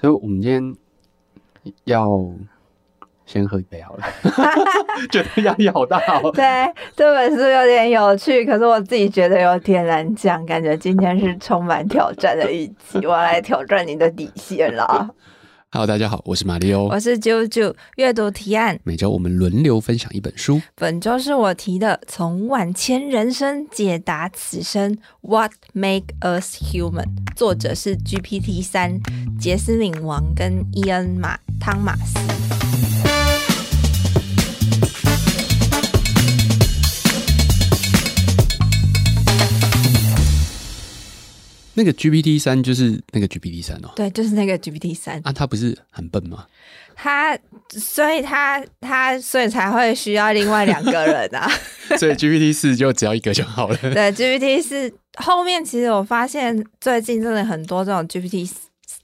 所以我们今天要先喝一杯好了，觉得压力好大哦。对，这本书有点有趣，可是我自己觉得有点难讲，感觉今天是充满挑战的一集，我要来挑战你的底线了。Hello，大家好，我是马里欧，我是啾啾。阅读提案，每周我们轮流分享一本书。本周是我提的《从万千人生解答此生》，What make us human？作者是 GPT 三，杰斯领王跟伊恩马汤马斯。那个 GPT 三就是那个 GPT 三哦，对，就是那个 GPT 三啊，他不是很笨吗？他，所以他他所以才会需要另外两个人啊，所以 GPT 四就只要一个就好了。对，GPT 四后面其实我发现最近真的很多这种 GPT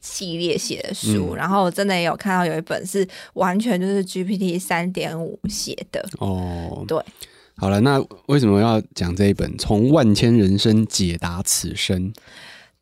系列写的书，嗯，然后我真的也有看到有一本是完全就是 GPT 三点五写的哦，对。好了，那为什么要讲这一本《从万千人生解答此生》？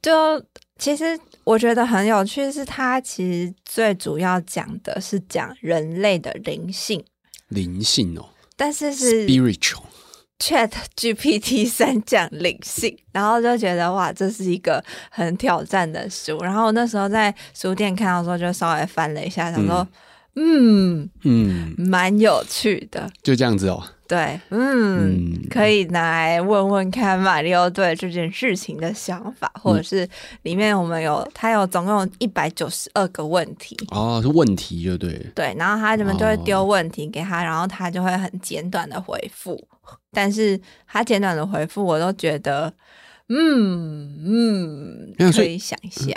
就其实我觉得很有趣，是它其实最主要讲的是讲人类的灵性，灵性哦，但是是 spiritual。Chat GPT 三讲灵性，然后就觉得哇，这是一个很挑战的书。然后那时候在书店看到的时候，就稍微翻了一下，想说，嗯嗯嗯，蛮有趣的，就这样子哦。对，嗯，嗯，可以拿来问问看马里奥对这件事情的想法，或者是里面我们有他有总共一百九十二个问题。哦，是问题就对，对，然后他们就会丢问题给他，哦，然后他就会很简短的回复，但是他简短的回复我都觉得，嗯嗯，可以想一下。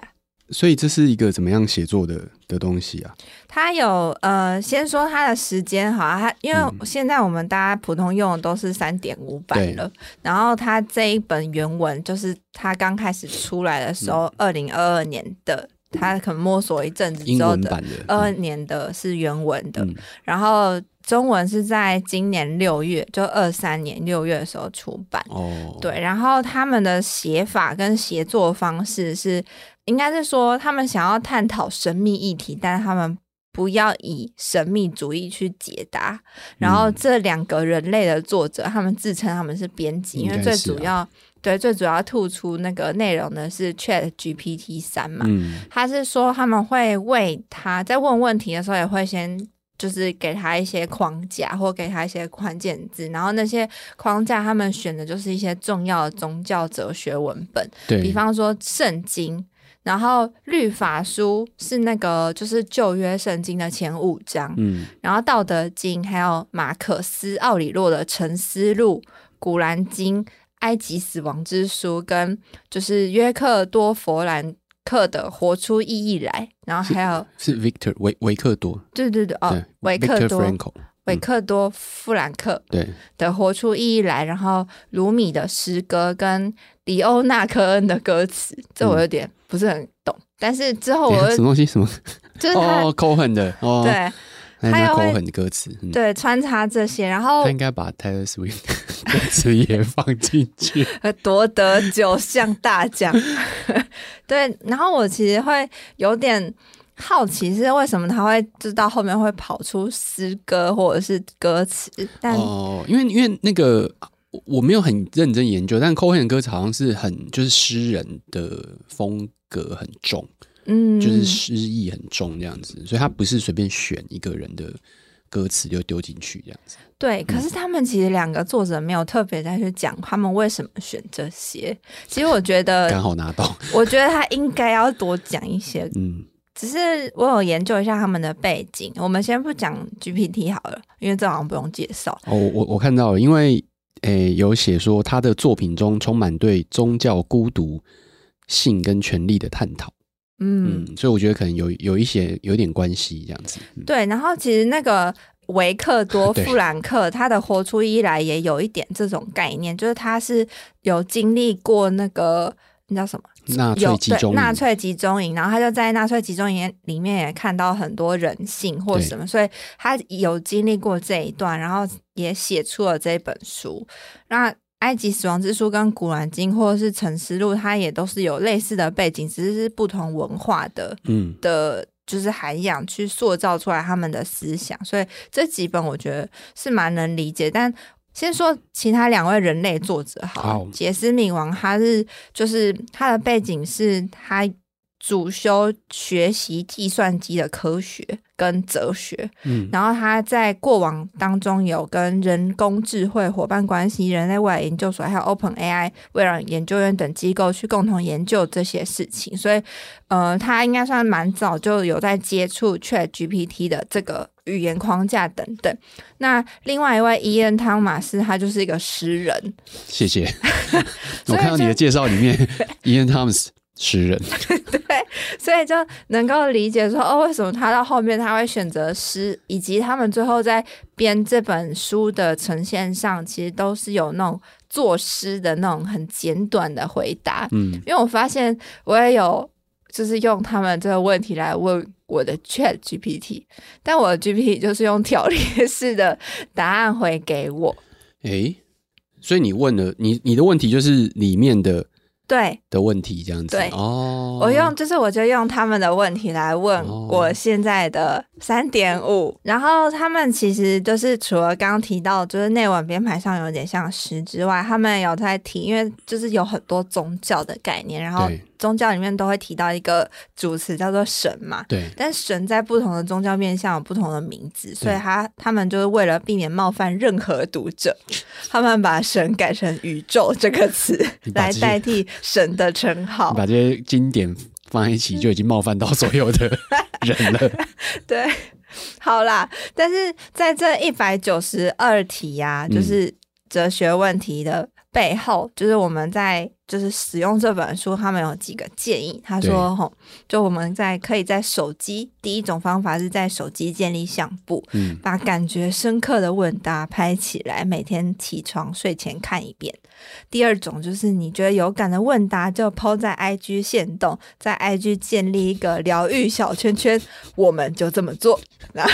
所以这是一个怎么样写作的的东西啊？它有呃，先说它的时间好啊，它因为现在我们大家普通用的都是三点五版了，然后它这一本原文就是它刚开始出来的时候，二零二二年的，他可能摸索一阵子之后的二二年的是原文的，嗯，然后中文是在今年六月，就二三年六月的时候出版。哦，对，然后他们的写法跟写作方式是。应该是说，他们想要探讨神秘议题，但是他们不要以神秘主义去解答。然后这两个人类的作者，他们自称他们是编辑，因为最主要对最主要突出那个内容的是 Chat GPT 三嘛。他是说他们会为他在问问题的时候，也会先就是给他一些框架，或给他一些关键字，然后那些框架他们选的就是一些重要的宗教哲学文本，比方说圣经。然后律法书是那个就是旧约圣经的前五章，嗯，然后道德经还有马可斯奥里洛的沉思录、古兰经、埃及死亡之书跟就是约克多佛兰克的活出意义来，然后还有是，是 Victor 维维克多，对对对哦，维克多。维克多·富兰克对。的《活出意义来》，然后鲁米的诗歌跟迪欧纳科恩的歌词，这我有点不是很懂。但是之后我什么东西？什么，就是他哦，Cohen 的哦，对，他有 Cohen 的歌词，对，穿插这些，然后他应该把 Taylor Swift 歌词也放进去，夺得九项大奖。对，然后我其实会有点。好奇是为什么他会知道后面会跑出诗歌或者是歌词？但哦，因为因为那个我没有很认真研究，但 Cohen 的歌词好像是很就是诗人的风格很重，嗯，就是诗意很重这样子，所以他不是随便选一个人的歌词就丢进去这样子。对，可是他们其实两个作者没有特别再去讲他们为什么选这些。其实我觉得 刚好拿到，我觉得他应该要多讲一些，嗯。只是我有研究一下他们的背景，我们先不讲 GPT 好了，因为这好像不用介绍。哦，我我看到了，因为诶有写说他的作品中充满对宗教、孤独、性跟权力的探讨。嗯，嗯，所以我觉得可能有有一些有点关系这样子。嗯、对，然后其实那个维克多· 富兰克他的活出意义来也有一点这种概念，就是他是有经历过那个那叫什么？纳粹集中营，纳粹集中营，然后他就在纳粹集中营里面也看到很多人性或什么，所以他有经历过这一段，然后也写出了这本书。那埃及死亡之书跟古兰经或者是沉思录，它也都是有类似的背景，只是是不同文化的，嗯的，就是涵养去塑造出来他们的思想，所以这几本我觉得是蛮能理解。但先说其他两位人类作者，好，杰斯敏王他是就是他的背景是他。主修学习计算机的科学跟哲学，嗯，然后他在过往当中有跟人工智慧伙伴关系、人类未来研究所还有 Open AI 微软研究院等机构去共同研究这些事情，所以，呃，他应该算蛮早就有在接触 Chat GPT 的这个语言框架等等。那另外一位伊恩汤马斯，他就是一个诗人。谢谢，我看到你的介绍里面，伊恩汤姆斯。诗人，对，所以就能够理解说，哦，为什么他到后面他会选择诗，以及他们最后在编这本书的呈现上，其实都是有那种作诗的那种很简短的回答。嗯，因为我发现我也有就是用他们这个问题来问我的 Chat GPT，但我的 GPT 就是用条列式的答案回给我。诶，所以你问了你你的问题就是里面的。对。的问题这样子，对。哦，我用就是我就用他们的问题来问我现在的三点五，然后他们其实就是除了刚刚提到就是内文编排上有点像诗之外，他们有在提，因为就是有很多宗教的概念，然后。宗教里面都会提到一个主词叫做神嘛，对。但神在不同的宗教面向有不同的名字，所以他他们就是为了避免冒犯任何读者，他们把神改成宇宙这个词来代替神的称号。把这些经典放在一起，就已经冒犯到所有的 人了。对，好啦，但是在这一百九十二题呀、啊，就是哲学问题的背后，嗯、就是我们在。就是使用这本书，他们有几个建议。他说：“吼，就我们在可以在手机，第一种方法是在手机建立相簿，嗯，把感觉深刻的问答拍起来，每天起床睡前看一遍。第二种就是你觉得有感的问答，就 PO 在 IG 线动，在 IG 建立一个疗愈小圈圈，我们就这么做。然 后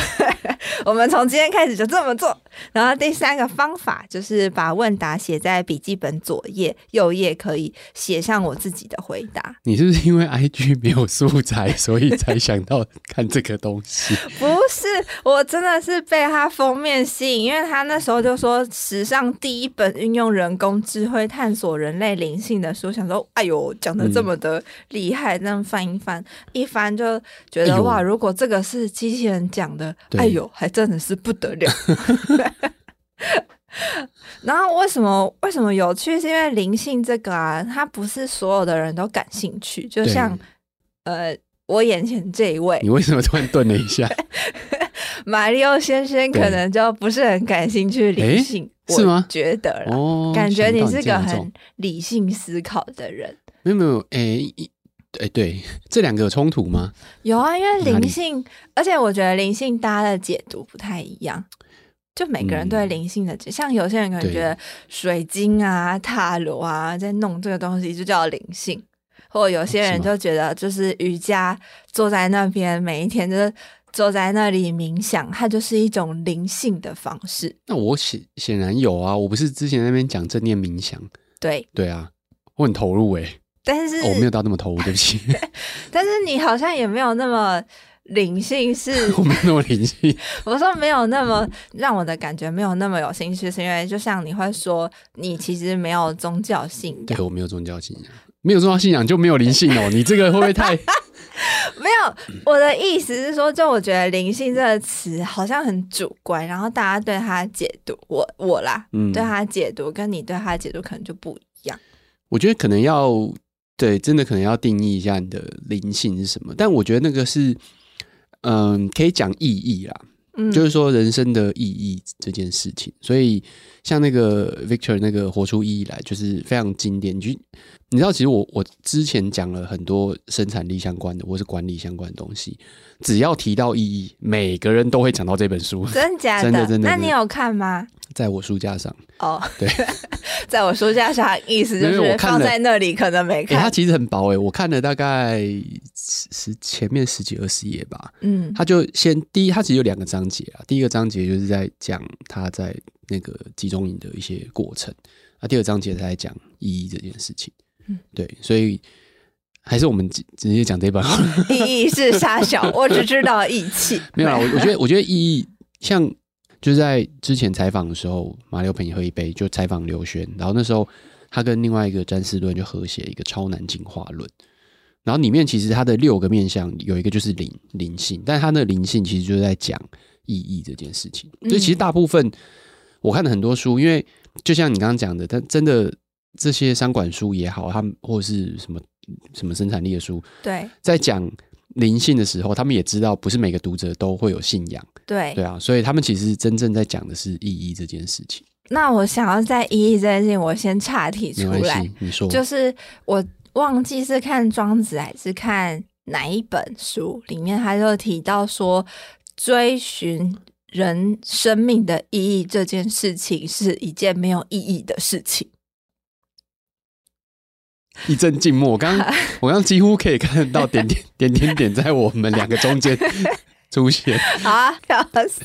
我们从今天开始就这么做。然后第三个方法就是把问答写在笔记本左页，右页可以。”写上我自己的回答。你是不是因为 IG 没有素材，所以才想到看这个东西？不是，我真的是被他封面吸引，因为他那时候就说史上第一本运用人工智慧探索人类灵性的书，想说，哎呦，讲的这么的厉害，那、嗯、翻一翻，一翻就觉得、哎、哇，如果这个是机器人讲的，哎呦，还真的是不得了。然后为什么为什么有趣？是因为灵性这个啊，它不是所有的人都感兴趣。就像呃，我眼前这一位，你为什么突然顿了一下？马里奥先生可能就不是很感兴趣灵性，是吗？觉得感觉你是个很理性思考的人。没有没有，哎哎，对，这两个有冲突吗？有啊，因为灵性，而且我觉得灵性大家的解读不太一样。就每个人对灵性的，嗯、像有些人可能觉得水晶啊、塔罗啊，在弄这个东西就叫灵性，或有些人就觉得就是瑜伽，坐在那边每一天就是坐在那里冥想，它就是一种灵性的方式。那我显显然有啊，我不是之前那边讲正念冥想，对对啊，我很投入诶、欸，但是、哦、我没有到那么投入，对不起，但是你好像也没有那么。灵性是，我没有那么灵性。我说没有那么让我的感觉没有那么有兴趣，是因为就像你会说，你其实没有宗教信仰。对，我没有宗教信仰，没有宗教信仰就没有灵性哦。你这个会不会太？没有，我的意思是说，就我觉得灵性这个词好像很主观，然后大家对它解读，我我啦，嗯，对它解读跟你对它解读可能就不一样。我觉得可能要对，真的可能要定义一下你的灵性是什么，但我觉得那个是。嗯，可以讲意义啦，嗯，就是说人生的意义这件事情。所以像那个 Victor 那个活出意义来，就是非常经典。就你知道，其实我我之前讲了很多生产力相关的，或是管理相关的东西，只要提到意义，每个人都会讲到这本书。真假的？真的真的。那你有看吗？在我书架上。哦，对，在我书架上，意思就是放在那里可能没看。欸、它其实很薄诶、欸，我看了大概十前面十几二十页吧。嗯，他就先第一，他只有两个章节啊。第一个章节就是在讲他在那个集中营的一些过程。那第二章节在讲意义这件事情。嗯，对，所以还是我们直直接讲这本。意义是杀小，我只知道义气。没有啦，我我觉得我觉得意义像就是在之前采访的时候，马六陪你喝一杯，就采访刘轩，然后那时候他跟另外一个詹士顿就合写一个超难进化论。然后里面其实它的六个面向有一个就是灵灵性，但它的灵性其实就是在讲意义这件事情。所以其实大部分我看了很多书，因为就像你刚刚讲的，但真的这些商管书也好，他们或者是什么什么生产力的书，对，在讲灵性的时候，他们也知道不是每个读者都会有信仰，对对啊，所以他们其实真正在讲的是意义这件事情。那我想要在意义这件事情，我先岔题出来，你说，就是我。忘记是看庄子还是看哪一本书，里面他就提到说，追寻人生命的意义这件事情是一件没有意义的事情。一阵静默，我刚 我刚几乎可以看得到点点点点点在我们两个中间。出现 好啊，笑死！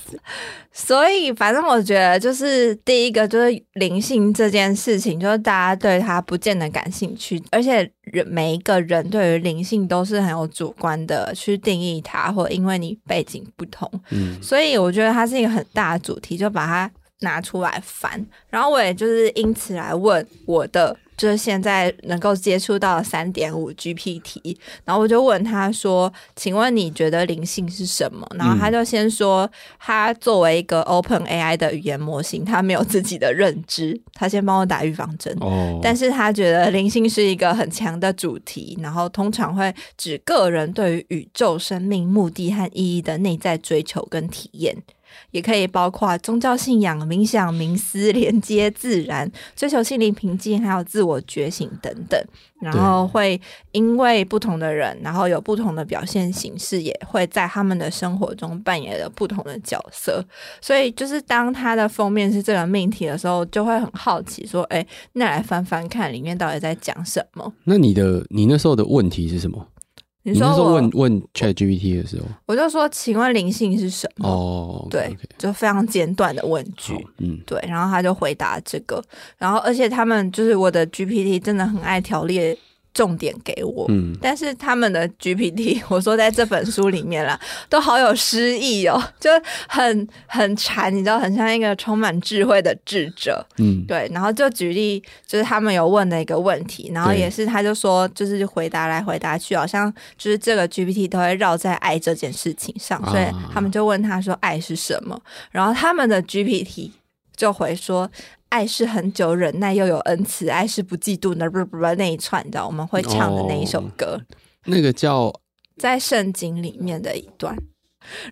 所以反正我觉得，就是第一个就是灵性这件事情，就是大家对它不见得感兴趣，而且人每一个人对于灵性都是很有主观的去定义它，或因为你背景不同，嗯，所以我觉得它是一个很大的主题，就把它拿出来翻。然后我也就是因此来问我的。就是现在能够接触到三点五 GPT，然后我就问他说：“请问你觉得灵性是什么？”然后他就先说，他作为一个 Open AI 的语言模型，他没有自己的认知。他先帮我打预防针，哦，但是他觉得灵性是一个很强的主题，然后通常会指个人对于宇宙生命目的和意义的内在追求跟体验。也可以包括宗教信仰、冥想、冥思、连接自然、追求心灵平静，还有自我觉醒等等。然后会因为不同的人，然后有不同的表现形式，也会在他们的生活中扮演了不同的角色。所以，就是当他的封面是这个命题的时候，就会很好奇说：“哎，那来翻翻看里面到底在讲什么？”那你的你那时候的问题是什么？你说我你说问问 ChatGPT 的时候，我就说，请问灵性是什么？哦，对，就非常简短的问句，嗯，对，然后他就回答这个，然后而且他们就是我的 GPT 真的很爱条列。重点给我，嗯，但是他们的 GPT，我说在这本书里面啦，都好有诗意哦，就很很禅，你知道，很像一个充满智慧的智者，嗯，对。然后就举例，就是他们有问的一个问题，然后也是他就说，就是回答来回答去，好像就是这个 GPT 都会绕在爱这件事情上，所以他们就问他说爱是什么，然后他们的 GPT 就回说。爱是很久忍耐又有恩慈，爱是不嫉妒那，不不不那一串，你知道我们会唱的那一首歌，哦、那个叫在圣经里面的一段。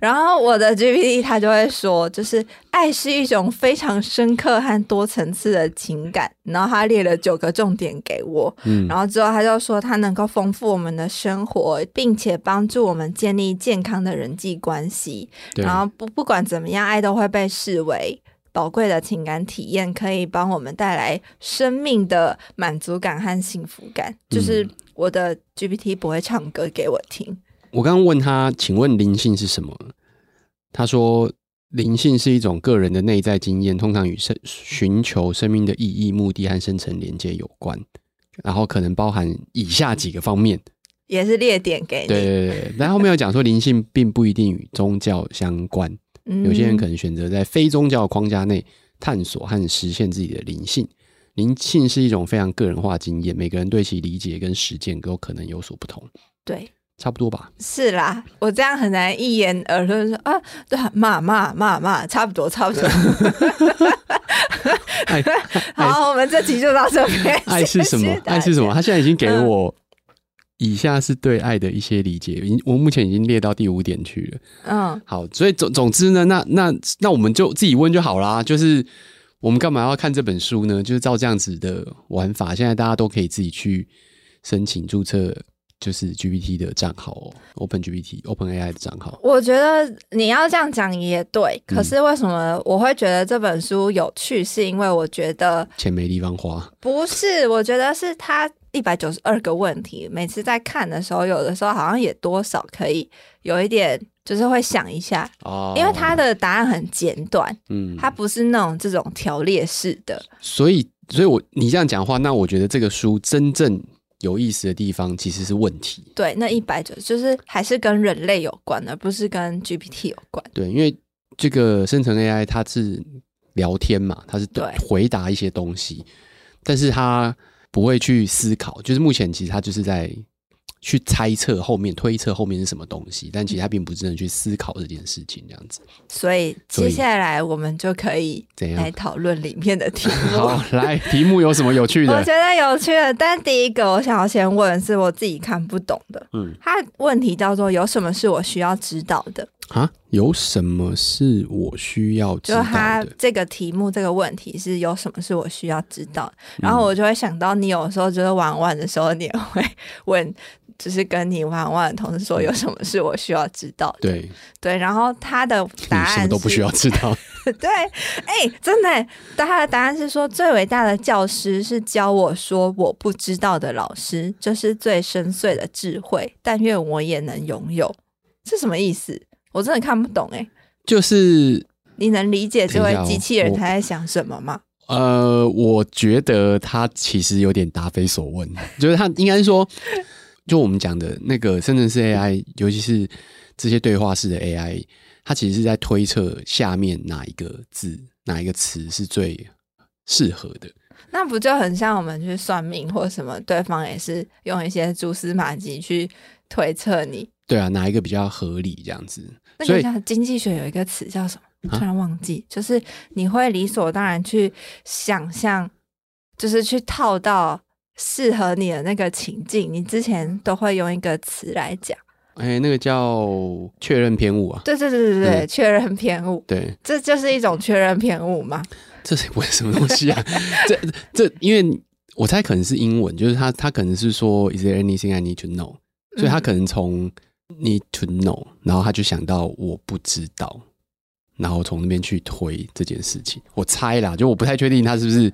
然后我的 GPT 他就会说，就是爱是一种非常深刻和多层次的情感。然后他列了九个重点给我，嗯，然后之后他就说，它能够丰富我们的生活，并且帮助我们建立健康的人际关系。然后不不管怎么样，爱都会被视为。宝贵的情感体验可以帮我们带来生命的满足感和幸福感。就是我的 GPT 不会唱歌给我听。我刚刚问他，请问灵性是什么？他说，灵性是一种个人的内在经验，通常与生寻求生命的意义、目的和深层连接有关，然后可能包含以下几个方面，也是列点给你。对对对，然后后面有讲说，灵性并不一定与宗教相关。有些人可能选择在非宗教框架内探索和实现自己的灵性。灵性是一种非常个人化经验，每个人对其理解跟实践都可能有所不同。对，差不多吧。是啦，我这样很难一言而论说啊，对，骂骂骂骂，差不多，差不多。好，我们这集就到这边。爱是什么？爱是什么？他现在已经给了我。以下是对爱的一些理解，我目前已经列到第五点去了。嗯，好，所以总总之呢，那那那我们就自己问就好啦。就是我们干嘛要看这本书呢？就是照这样子的玩法，现在大家都可以自己去申请注册，就是 GPT 的账号哦，Open GPT、Open AI 的账号。我觉得你要这样讲也对，可是为什么我会觉得这本书有趣？是因为我觉得钱没地方花。不是，我觉得是它。一百九十二个问题，每次在看的时候，有的时候好像也多少可以有一点，就是会想一下哦，因为他的答案很简短，嗯，他不是那种这种条列式的，所以，所以我你这样讲话，那我觉得这个书真正有意思的地方其实是问题，对，那一百九就是还是跟人类有关，而不是跟 GPT 有关，对，因为这个生成 AI 它是聊天嘛，它是对。回答一些东西，但是它。不会去思考，就是目前其实他就是在去猜测后面、推测后面是什么东西，但其实他并不真的去思考这件事情这样子。所以接下来我们就可以来讨论里面的题目。好，来，题目有什么有趣的？我觉得有趣的，但第一个我想要先问是我自己看不懂的。嗯，他问题叫做有什么是我需要知道的？啊，有什么是我需要知道的？就他这个题目这个问题是有什么是我需要知道？然后我就会想到，你有时候就是玩玩的时候，你也会问，就是跟你玩玩的同事说，有什么是我需要知道的？对对，然后他的答案什么都不需要知道。对，哎、欸，真的，他的答案是说，最伟大的教师是教我说我不知道的老师，这是最深邃的智慧，但愿我也能拥有。是什么意思？我真的看不懂哎、欸，就是你能理解这位机器人他在想什么吗？呃，我觉得他其实有点答非所问，就是他应该说，就我们讲的那个生成式 AI，尤其是这些对话式的 AI，它其实是在推测下面哪一个字、哪一个词是最适合的。那不就很像我们去算命或什么，对方也是用一些蛛丝马迹去推测你。对啊，哪一个比较合理这样子？那就像经济学有一个词叫什么？突然忘记，啊、就是你会理所当然去想象，就是去套到适合你的那个情境。你之前都会用一个词来讲，哎、欸，那个叫确认偏误啊。对对对对对，嗯、确认偏误。对，这就是一种确认偏误吗？这是为什么东西啊？这这，因为我猜可能是英文，就是他他可能是说，Is there anything I need to know？所以他可能从 need to know，然后他就想到我不知道，然后从那边去推这件事情。我猜啦，就我不太确定他是不是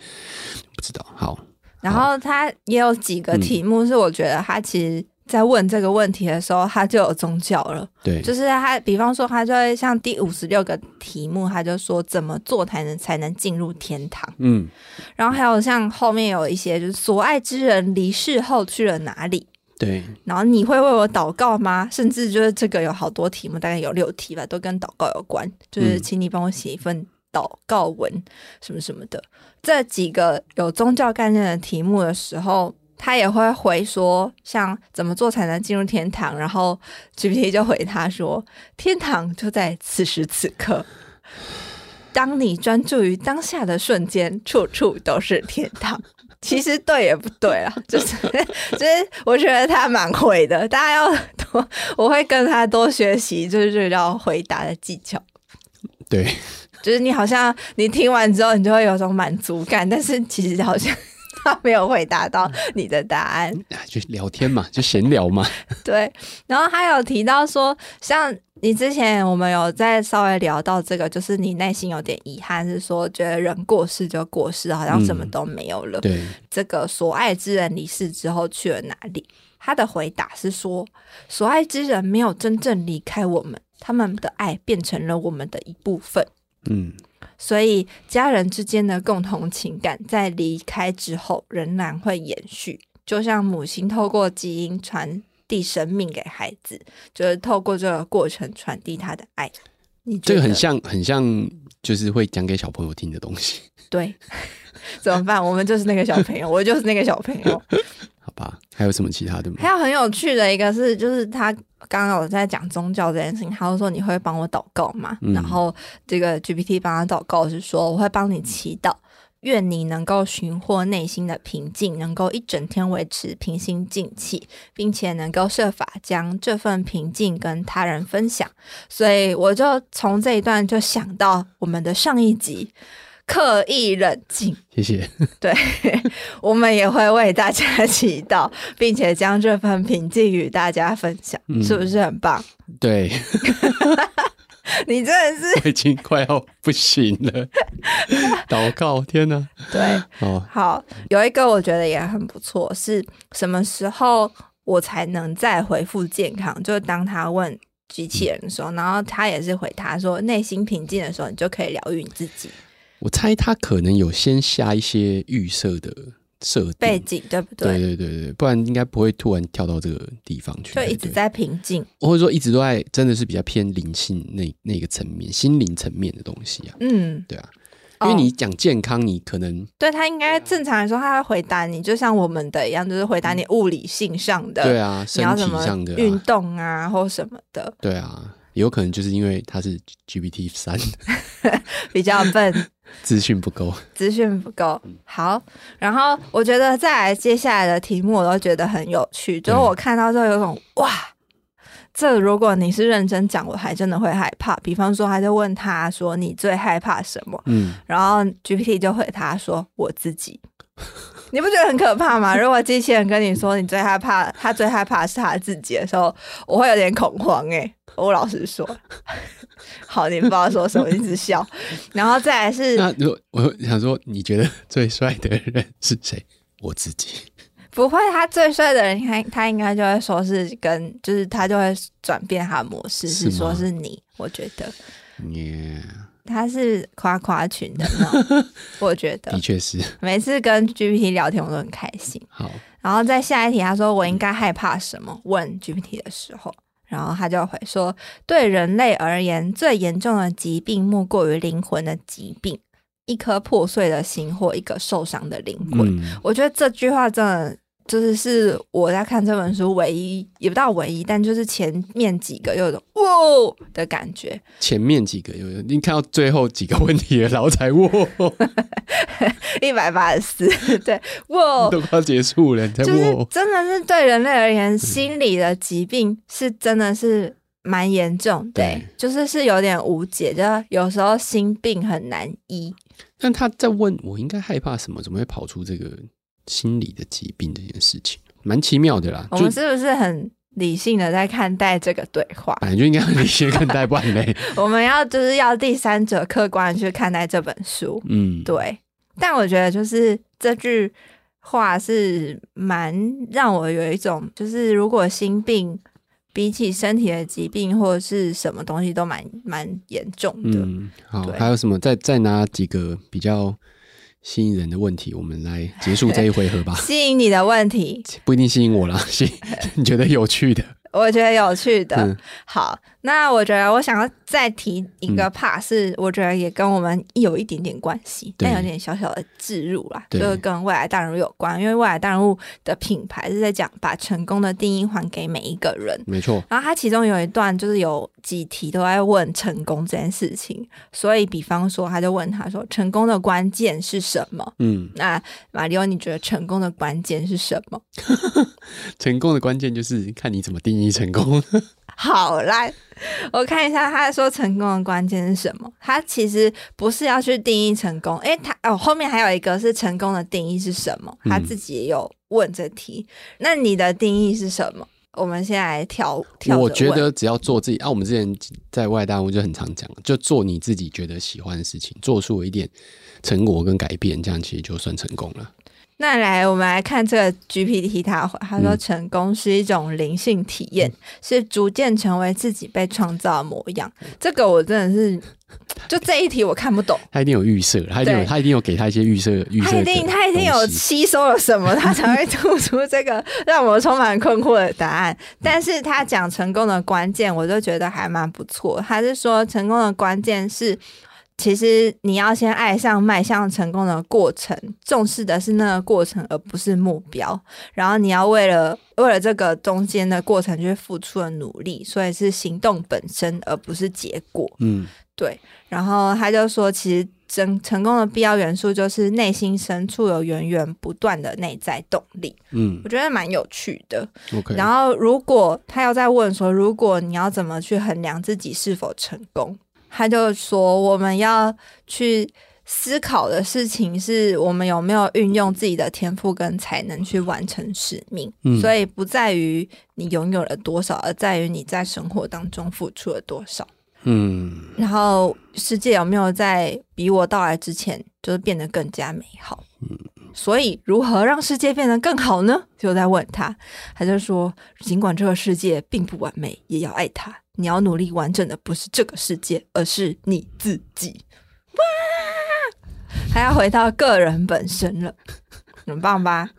不知道。好，然后他也有几个题目是我觉得他其实在问这个问题的时候，他就有宗教了。对，就是他，比方说他就会像第五十六个题目，他就说怎么做才能才能进入天堂。嗯，然后还有像后面有一些就是所爱之人离世后去了哪里。对，然后你会为我祷告吗？甚至就是这个有好多题目，大概有六题吧，都跟祷告有关。就是请你帮我写一份祷告文，什么什么的。嗯、这几个有宗教概念的题目的时候，他也会回说，像怎么做才能进入天堂？然后 GPT 就回他说，天堂就在此时此刻，当你专注于当下的瞬间，处处都是天堂。其实对也不对啊，就 是就是，我觉得他蛮会的，大家要多，我会跟他多学习，就是这个叫回答的技巧。对，就是你好像你听完之后，你就会有种满足感，但是其实好像他没有回答到你的答案。就聊天嘛，就闲聊嘛。对，然后他有提到说，像。你之前我们有在稍微聊到这个，就是你内心有点遗憾，是说觉得人过世就过世，好像什么都没有了。嗯、对，这个所爱之人离世之后去了哪里？他的回答是说，所爱之人没有真正离开我们，他们的爱变成了我们的一部分。嗯，所以家人之间的共同情感在离开之后仍然会延续，就像母亲透过基因传。递生命给孩子，就是透过这个过程传递他的爱。你这个很像，很像，就是会讲给小朋友听的东西。对，怎么办？我们就是那个小朋友，我就是那个小朋友。好吧，还有什么其他的吗？还有很有趣的一个是，就是他刚刚有在讲宗教这件事情，他就说你会帮我祷告嘛？嗯、然后这个 GPT 帮他祷告是说我会帮你祈祷。愿你能够寻获内心的平静，能够一整天维持平心静气，并且能够设法将这份平静跟他人分享。所以我就从这一段就想到我们的上一集，刻意冷静。谢谢。对，我们也会为大家祈祷，并且将这份平静与大家分享，嗯、是不是很棒？对。你真的是，我已经快要不行了。祷告，天哪！对，哦，好，有一个我觉得也很不错，是什么时候我才能再恢复健康？就是当他问机器人的时候，嗯、然后他也是回答说，内心平静的时候，你就可以疗愈你自己。我猜他可能有先下一些预设的设定背景，对不对？对对对对，不然应该不会突然跳到这个地方去。就一直在平静，或者说一直都在，真的是比较偏灵性那那个层面、心灵层面的东西啊。嗯，对啊。因为你讲健康，你可能对他应该正常来说，他会回答你，就像我们的一样，就是回答你物理性上的，对啊，身体上的运动啊，或什么的。对啊，有可能就是因为他是 GPT 三，比较笨，资讯不够，资讯不够。好，然后我觉得再来接下来的题目，我都觉得很有趣，就是我看到之后有种哇。这如果你是认真讲，我还真的会害怕。比方说，他就问他说：“你最害怕什么？”嗯，然后 GPT 就回他说：“我自己。” 你不觉得很可怕吗？如果机器人跟你说你最害怕，他最害怕是他自己的时候，我会有点恐慌哎、欸。我老实说，好，你不知道说什么，一直笑。然后再来是，那如我想说，你觉得最帅的人是谁？我自己。不会，他最帅的人，他他应该就会说是跟，就是他就会转变他的模式，是，说是你。我觉得.他是夸夸群的呢。我觉得，的确是。每次跟 GPT 聊天，我都很开心。好，然后在下一题，他说我应该害怕什么？问 GPT 的时候，然后他就会说，对人类而言，最严重的疾病莫过于灵魂的疾病。一颗破碎的心或一个受伤的灵魂。嗯，我觉得这句话真的。就是是我在看这本书唯一，也不到唯一，但就是前面几个有种哇的感觉。前面几个有，你看到最后几个问题了，然后才哇，一百八十四，对，哇，都快结束了，才哇，真的是对人类而言，心理的疾病是真的是蛮严重，对，对，就是是有点无解，就有时候心病很难医。但他在问我应该害怕什么？怎么会跑出这个？心理的疾病这件事情蛮奇妙的啦。我们是不是很理性的在看待这个对话？本 来就应该很理性看待，不然嘞。我们要就是要第三者客观去看待这本书。嗯，对。但我觉得就是这句话是蛮让我有一种，就是如果心病比起身体的疾病或者是什么东西都蛮蛮严重的。嗯，好，还有什么？再再拿几个比较。吸引人的问题，我们来结束这一回合吧。吸引你的问题不一定吸引我啦，吸 你觉得有趣的。我觉得有趣的，嗯、好，那我觉得我想要再提一个 part，是我觉得也跟我们有一点点关系，嗯、但有点小小的置入啦，就是跟未来大人物有关，因为未来大人物的品牌是在讲把成功的定义还给每一个人，没错。然后他其中有一段就是有几题都在问成功这件事情，所以比方说他就问他说成功的关键是什么？嗯，那马里欧你觉得成功的关键是什么？成功的关键就是看你怎么定义。成功，好来，我看一下，他说成功的关键是什么？他其实不是要去定义成功，诶，他哦，后面还有一个是成功的定义是什么？他自己也有问这题。嗯、那你的定义是什么？我们先来挑挑。我觉得只要做自己啊，我们之前在外大，屋就很常讲，就做你自己觉得喜欢的事情，做出一点成果跟改变，这样其实就算成功了。那来，我们来看这个 GPT，他他说成功是一种灵性体验，嗯、是逐渐成为自己被创造的模样。这个我真的是，就这一题我看不懂。他一定有预设，他一定有，他一定有给他一些预设，预设。他一定他一定有吸收了什么，他才会吐出这个让我充满困惑的答案。但是他讲成功的关键，我就觉得还蛮不错。他是说成功的关键是。其实你要先爱上迈向成功的过程，重视的是那个过程，而不是目标。然后你要为了为了这个中间的过程去付出的努力，所以是行动本身，而不是结果。嗯，对。然后他就说，其实成成功的必要元素就是内心深处有源源不断的内在动力。嗯，我觉得蛮有趣的。然后如果他要再问说，如果你要怎么去衡量自己是否成功？他就说，我们要去思考的事情是我们有没有运用自己的天赋跟才能去完成使命。嗯，所以不在于你拥有了多少，而在于你在生活当中付出了多少。嗯，然后世界有没有在比我到来之前，就是变得更加美好？嗯，所以如何让世界变得更好呢？就在问他，他就说，尽管这个世界并不完美，也要爱它。你要努力完整的不是这个世界，而是你自己。哇，还要回到个人本身了，很棒吧？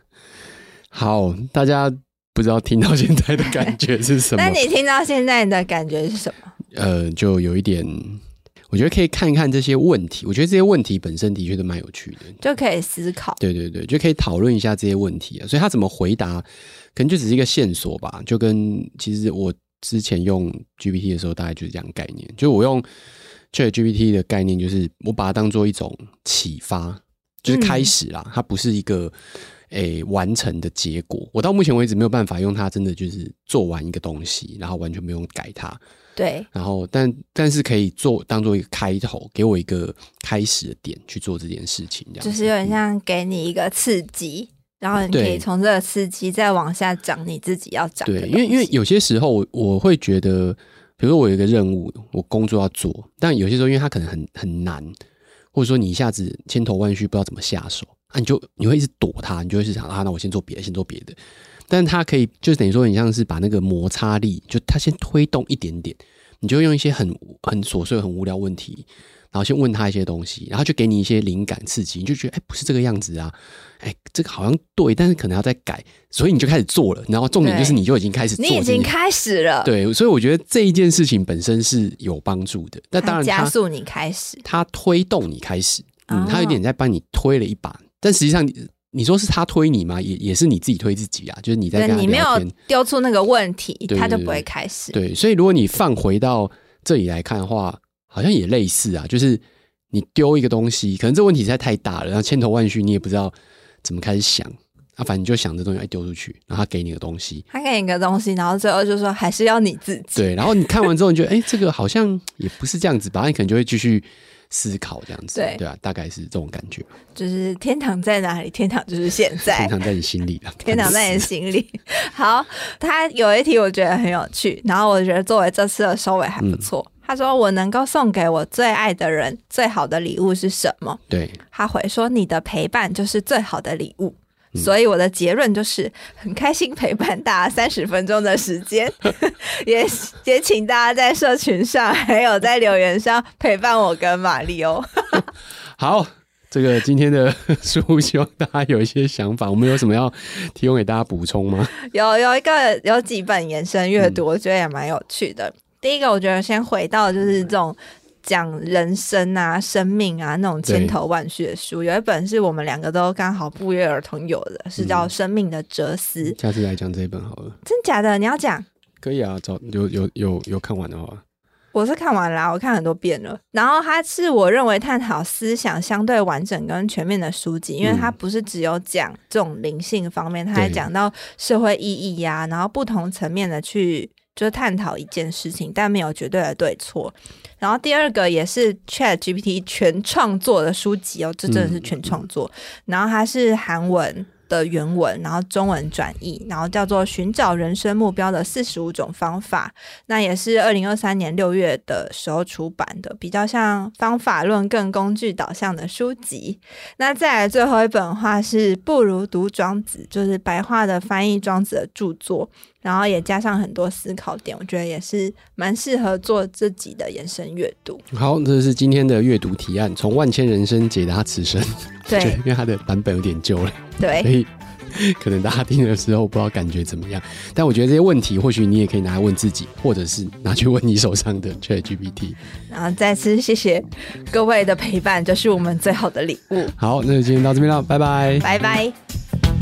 好，大家不知道听到现在的感觉是什么？那你听到现在的感觉是什么？呃，就有一点，我觉得可以看一看这些问题。我觉得这些问题本身的确都蛮有趣的，就可以思考。对对对，就可以讨论一下这些问题啊。所以他怎么回答，可能就只是一个线索吧。就跟其实我之前用 GPT 的时候，大概就是这样概念。就我用 ChatGPT 的概念，就是我把它当做一种启发，就是开始啦。嗯、它不是一个。诶、欸，完成的结果，我到目前为止没有办法用它，真的就是做完一个东西，然后完全不用改它。对，然后但但是可以做当做一个开头，给我一个开始的点去做这件事情，这样就是有点像给你一个刺激，嗯、然后你可以从这个刺激再往下讲你自己要讲的。对，因为因为有些时候我我会觉得，比如说我有一个任务，我工作要做，但有些时候因为它可能很很难，或者说你一下子千头万绪，不知道怎么下手。啊，你就你会一直躲它，你就会是想啊，那我先做别的，先做别的。但是他可以，就等于说，你像是把那个摩擦力，就他先推动一点点，你就用一些很很琐碎、很无聊问题，然后先问他一些东西，然后就给你一些灵感刺激，你就觉得哎、欸，不是这个样子啊，哎、欸，这个好像对，但是可能要再改，所以你就开始做了。然后重点就是你就已经开始做，你已经开始了。对，所以我觉得这一件事情本身是有帮助的。那当然，加速你开始，他推动你开始，嗯，他有点在帮你推了一把。但实际上，你说是他推你吗？也也是你自己推自己啊。就是你在跟你没有丢出那个问题，对对对，他就不会开始。对，所以如果你放回到这里来看的话，好像也类似啊。就是你丢一个东西，可能这问题实在太大了，然后千头万绪，你也不知道怎么开始想。啊，反正你就想这东西要丢出去，然后他给你个东西，他给你个东西，然后最后就说还是要你自己。对，然后你看完之后，你觉得哎、欸，这个好像也不是这样子吧？你可能就会继续。思考这样子，对对啊，大概是这种感觉。就是天堂在哪里？天堂就是现在。天堂在你心里了。天堂在你心里。好，他有一题我觉得很有趣，然后我觉得作为这次的收尾还不错。嗯、他说：“我能够送给我最爱的人最好的礼物是什么？”对，他回说：“你的陪伴就是最好的礼物。”所以我的结论就是很开心陪伴大家三十分钟的时间，也也请大家在社群上还有在留言上陪伴我跟马力欧。好，这个今天的书希望大家有一些想法，我们有什么要提供给大家补充吗？有有一个有几本延伸阅读，我觉得也蛮有趣的。嗯、第一个，我觉得先回到就是这种。讲人生啊、生命啊那种千头万绪的书，有一本是我们两个都刚好不约而同有的，是叫《生命的哲思》。下次来讲这一本好了。真假的？你要讲？可以啊，找有有有有看完的话，我是看完了，我看很多遍了。然后它是我认为探讨思想相对完整跟全面的书籍，因为它不是只有讲这种灵性方面，它还讲到社会意义呀、啊，然后不同层面的去。就是探讨一件事情，但没有绝对的对错。然后第二个也是 Chat GPT 全创作的书籍哦，这真的是全创作。嗯、然后它是韩文的原文，然后中文转译，然后叫做《寻找人生目标的四十五种方法》。那也是二零二三年六月的时候出版的，比较像方法论更工具导向的书籍。那再来最后一本的话是《不如读庄子》，就是白话的翻译庄子的著作。然后也加上很多思考点，我觉得也是蛮适合做自己的延伸阅读。好，这是今天的阅读提案，从万千人生解答此生。对，因为它的版本有点旧了，对，所以 可能大家听的时候不知道感觉怎么样。但我觉得这些问题，或许你也可以拿来问自己，或者是拿去问你手上的 ChatGPT。然后再次谢谢各位的陪伴，这是我们最好的礼物。好，那就今天到这边了，拜拜，拜拜。